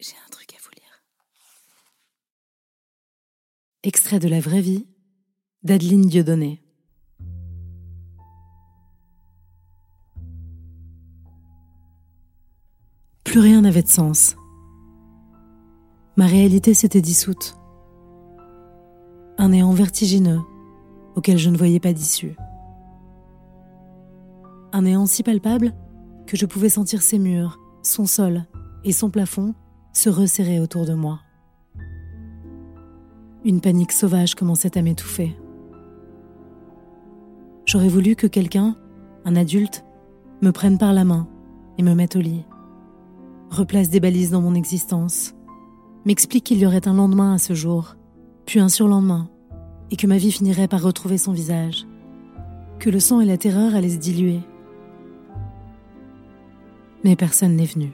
J'ai un truc à vous lire. Extrait de la vraie vie d'Adeline Dieudonné. Plus rien n'avait de sens. Ma réalité s'était dissoute. Un néant vertigineux auquel je ne voyais pas d'issue. Un néant si palpable que je pouvais sentir ses murs, son sol et son plafond se resserrer autour de moi. Une panique sauvage commençait à m'étouffer. J'aurais voulu que quelqu'un, un adulte, me prenne par la main et me mette au lit, replace des balises dans mon existence, m'explique qu'il y aurait un lendemain à ce jour, puis un surlendemain, et que ma vie finirait par retrouver son visage, que le sang et la terreur allaient se diluer. Mais personne n'est venu.